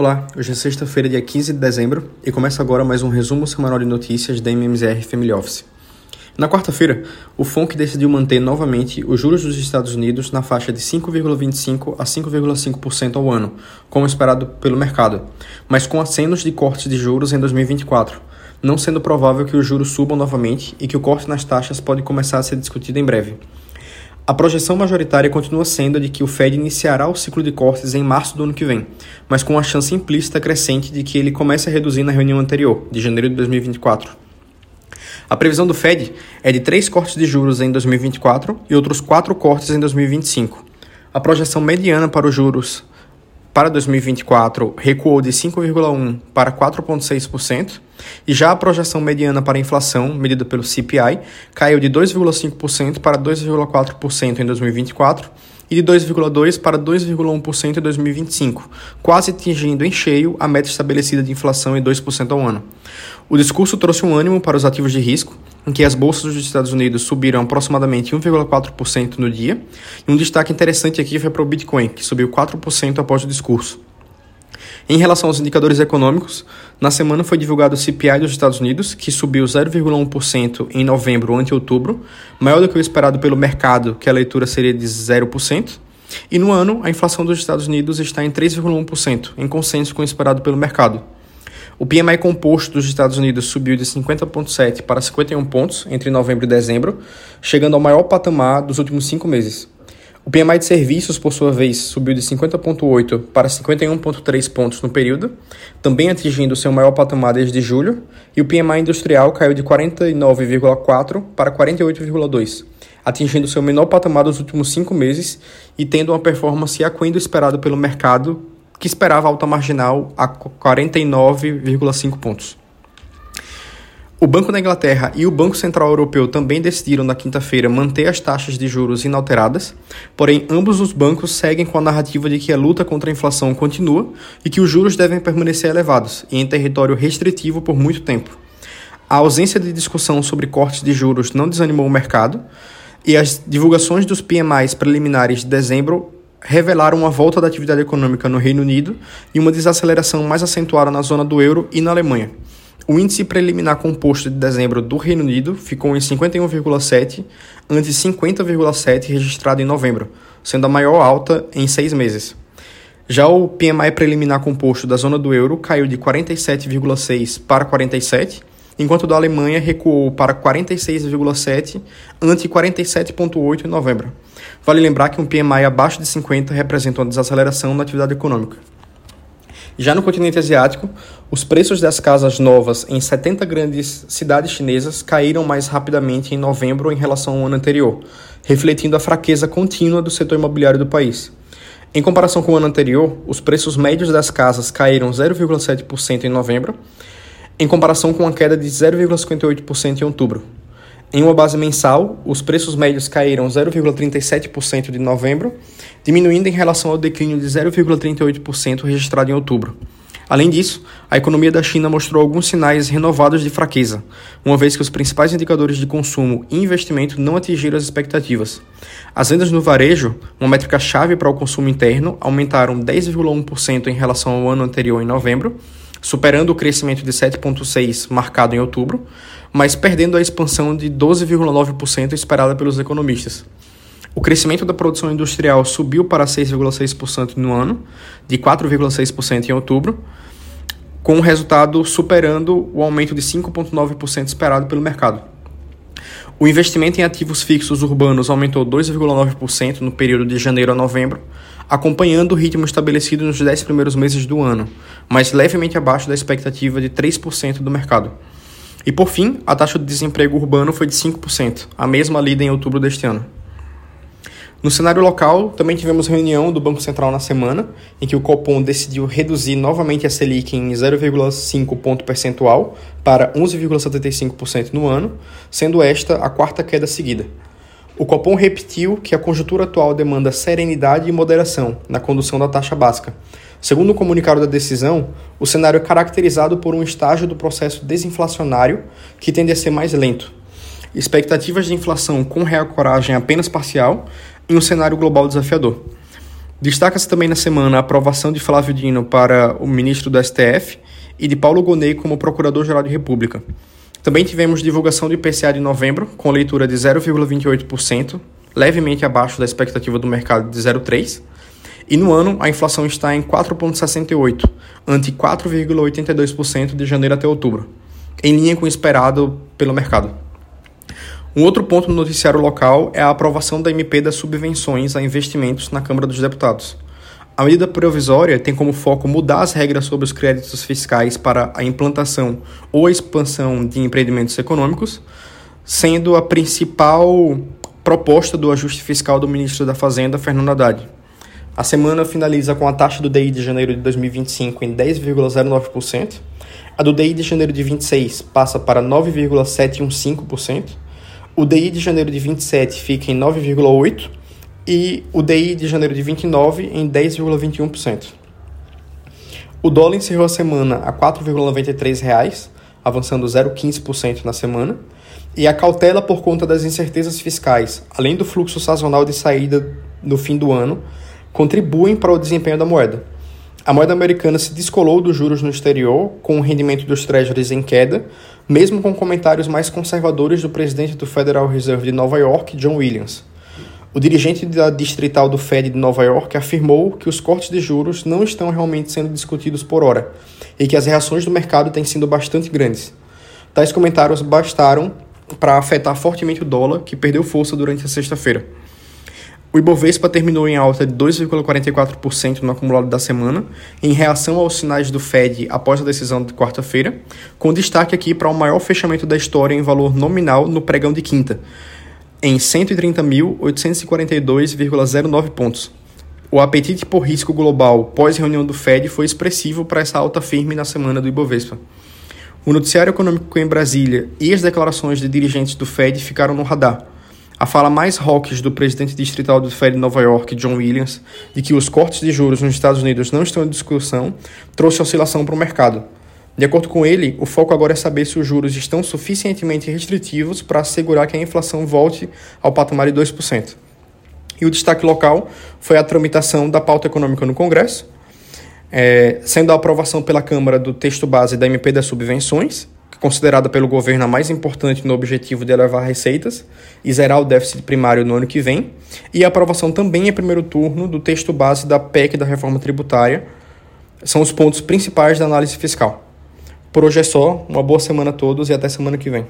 Olá, hoje é sexta-feira, dia 15 de dezembro, e começa agora mais um resumo semanal de notícias da MMZR Family Office. Na quarta-feira, o FONC decidiu manter novamente os juros dos Estados Unidos na faixa de 5,25% a 5,5% ao ano, como esperado pelo mercado, mas com acenos de cortes de juros em 2024, não sendo provável que os juros subam novamente e que o corte nas taxas pode começar a ser discutido em breve. A projeção majoritária continua sendo a de que o Fed iniciará o ciclo de cortes em março do ano que vem, mas com a chance implícita crescente de que ele comece a reduzir na reunião anterior, de janeiro de 2024. A previsão do Fed é de três cortes de juros em 2024 e outros quatro cortes em 2025. A projeção mediana para os juros para 2024 recuou de 5,1% para 4,6%, e já a projeção mediana para a inflação, medida pelo CPI, caiu de 2,5% para 2,4% em 2024 e de 2,2% para 2,1% em 2025, quase atingindo em cheio a meta estabelecida de inflação em 2% ao ano. O discurso trouxe um ânimo para os ativos de risco, em que as bolsas dos Estados Unidos subiram aproximadamente 1,4% no dia, e um destaque interessante aqui foi para o Bitcoin, que subiu 4% após o discurso. Em relação aos indicadores econômicos, na semana foi divulgado o CPI dos Estados Unidos, que subiu 0,1% em novembro ante outubro, maior do que o esperado pelo mercado, que a leitura seria de 0%. E no ano, a inflação dos Estados Unidos está em 3,1%, em consenso com o esperado pelo mercado. O PMI composto dos Estados Unidos subiu de 50,7 para 51 pontos entre novembro e dezembro, chegando ao maior patamar dos últimos cinco meses. O PMI de serviços, por sua vez, subiu de 50,8 para 51,3 pontos no período, também atingindo seu maior patamar desde julho, e o PMI industrial caiu de 49,4 para 48,2, atingindo seu menor patamar dos últimos cinco meses e tendo uma performance aquém do esperado pelo mercado que esperava alta marginal a 49,5 pontos. O Banco da Inglaterra e o Banco Central Europeu também decidiram na quinta-feira manter as taxas de juros inalteradas, porém ambos os bancos seguem com a narrativa de que a luta contra a inflação continua e que os juros devem permanecer elevados e em território restritivo por muito tempo. A ausência de discussão sobre cortes de juros não desanimou o mercado, e as divulgações dos PMIs preliminares de dezembro revelaram uma volta da atividade econômica no Reino Unido e uma desaceleração mais acentuada na zona do euro e na Alemanha. O índice preliminar composto de dezembro do Reino Unido ficou em 51,7, ante 50,7 registrado em novembro, sendo a maior alta em seis meses. Já o PMI preliminar composto da zona do euro caiu de 47,6 para 47, enquanto da Alemanha recuou para 46,7 ante 47,8 em novembro. Vale lembrar que um PMI abaixo de 50 representa uma desaceleração na atividade econômica. Já no continente asiático, os preços das casas novas em 70 grandes cidades chinesas caíram mais rapidamente em novembro em relação ao ano anterior, refletindo a fraqueza contínua do setor imobiliário do país. Em comparação com o ano anterior, os preços médios das casas caíram 0,7% em novembro, em comparação com uma queda de 0,58% em outubro. Em uma base mensal, os preços médios caíram 0,37% de novembro, diminuindo em relação ao declínio de 0,38% registrado em outubro. Além disso, a economia da China mostrou alguns sinais renovados de fraqueza, uma vez que os principais indicadores de consumo e investimento não atingiram as expectativas. As vendas no varejo, uma métrica chave para o consumo interno, aumentaram 10,1% em relação ao ano anterior em novembro, superando o crescimento de 7,6% marcado em outubro, mas perdendo a expansão de 12,9% esperada pelos economistas. O crescimento da produção industrial subiu para 6,6% no ano, de 4,6% em outubro, com o resultado superando o aumento de 5,9% esperado pelo mercado. O investimento em ativos fixos urbanos aumentou 2,9% no período de janeiro a novembro, acompanhando o ritmo estabelecido nos 10 primeiros meses do ano, mas levemente abaixo da expectativa de 3% do mercado. E por fim, a taxa de desemprego urbano foi de 5%, a mesma lida em outubro deste ano. No cenário local, também tivemos reunião do Banco Central na semana, em que o Copom decidiu reduzir novamente a Selic em 0,5 ponto percentual para 11,75% no ano, sendo esta a quarta queda seguida. O Copom repetiu que a conjuntura atual demanda serenidade e moderação na condução da taxa básica. Segundo o comunicado da decisão, o cenário é caracterizado por um estágio do processo desinflacionário que tende a ser mais lento, expectativas de inflação com real coragem apenas parcial e um cenário global desafiador. Destaca-se também na semana a aprovação de Flávio Dino para o ministro do STF e de Paulo Gonet como Procurador-Geral de República. Também tivemos divulgação do IPCA de novembro, com leitura de 0,28%, levemente abaixo da expectativa do mercado de 0,3%. E no ano, a inflação está em 4,68%, ante 4,82% de janeiro até outubro, em linha com o esperado pelo mercado. Um outro ponto no noticiário local é a aprovação da MP das subvenções a investimentos na Câmara dos Deputados. A medida provisória tem como foco mudar as regras sobre os créditos fiscais para a implantação ou expansão de empreendimentos econômicos, sendo a principal proposta do ajuste fiscal do ministro da Fazenda, Fernando Haddad. A semana finaliza com a taxa do DI de janeiro de 2025 em 10,09%, a do DI de janeiro de 26 passa para 9,715%, o DI de janeiro de 27 fica em 9,8% e o DI de janeiro de 29 em 10,21%. O dólar encerrou a semana a R$ 4,93, avançando 0,15% na semana, e a cautela por conta das incertezas fiscais, além do fluxo sazonal de saída no fim do ano, contribuem para o desempenho da moeda. A moeda americana se descolou dos juros no exterior, com o rendimento dos treasuries em queda, mesmo com comentários mais conservadores do presidente do Federal Reserve de Nova York, John Williams. O dirigente da distrital do Fed de Nova York afirmou que os cortes de juros não estão realmente sendo discutidos por hora e que as reações do mercado têm sido bastante grandes. Tais comentários bastaram para afetar fortemente o dólar, que perdeu força durante a sexta-feira. O Ibovespa terminou em alta de 2,44% no acumulado da semana, em reação aos sinais do Fed após a decisão de quarta-feira, com destaque aqui para o maior fechamento da história em valor nominal no pregão de quinta, em 130.842,09 pontos. O apetite por risco global pós-reunião do Fed foi expressivo para essa alta firme na semana do Ibovespa. O noticiário econômico em Brasília e as declarações de dirigentes do Fed ficaram no radar a fala mais hawkish do presidente distrital do Fed de Nova York, John Williams, de que os cortes de juros nos Estados Unidos não estão em discussão, trouxe oscilação para o mercado. De acordo com ele, o foco agora é saber se os juros estão suficientemente restritivos para assegurar que a inflação volte ao patamar de 2%. E o destaque local foi a tramitação da pauta econômica no Congresso, é, sendo a aprovação pela Câmara do texto base da MP das subvenções, considerada pelo governo a mais importante no objetivo de elevar receitas e zerar o déficit primário no ano que vem, e a aprovação também em primeiro turno do texto base da PEC da reforma tributária, são os pontos principais da análise fiscal. Por hoje é só, uma boa semana a todos e até semana que vem.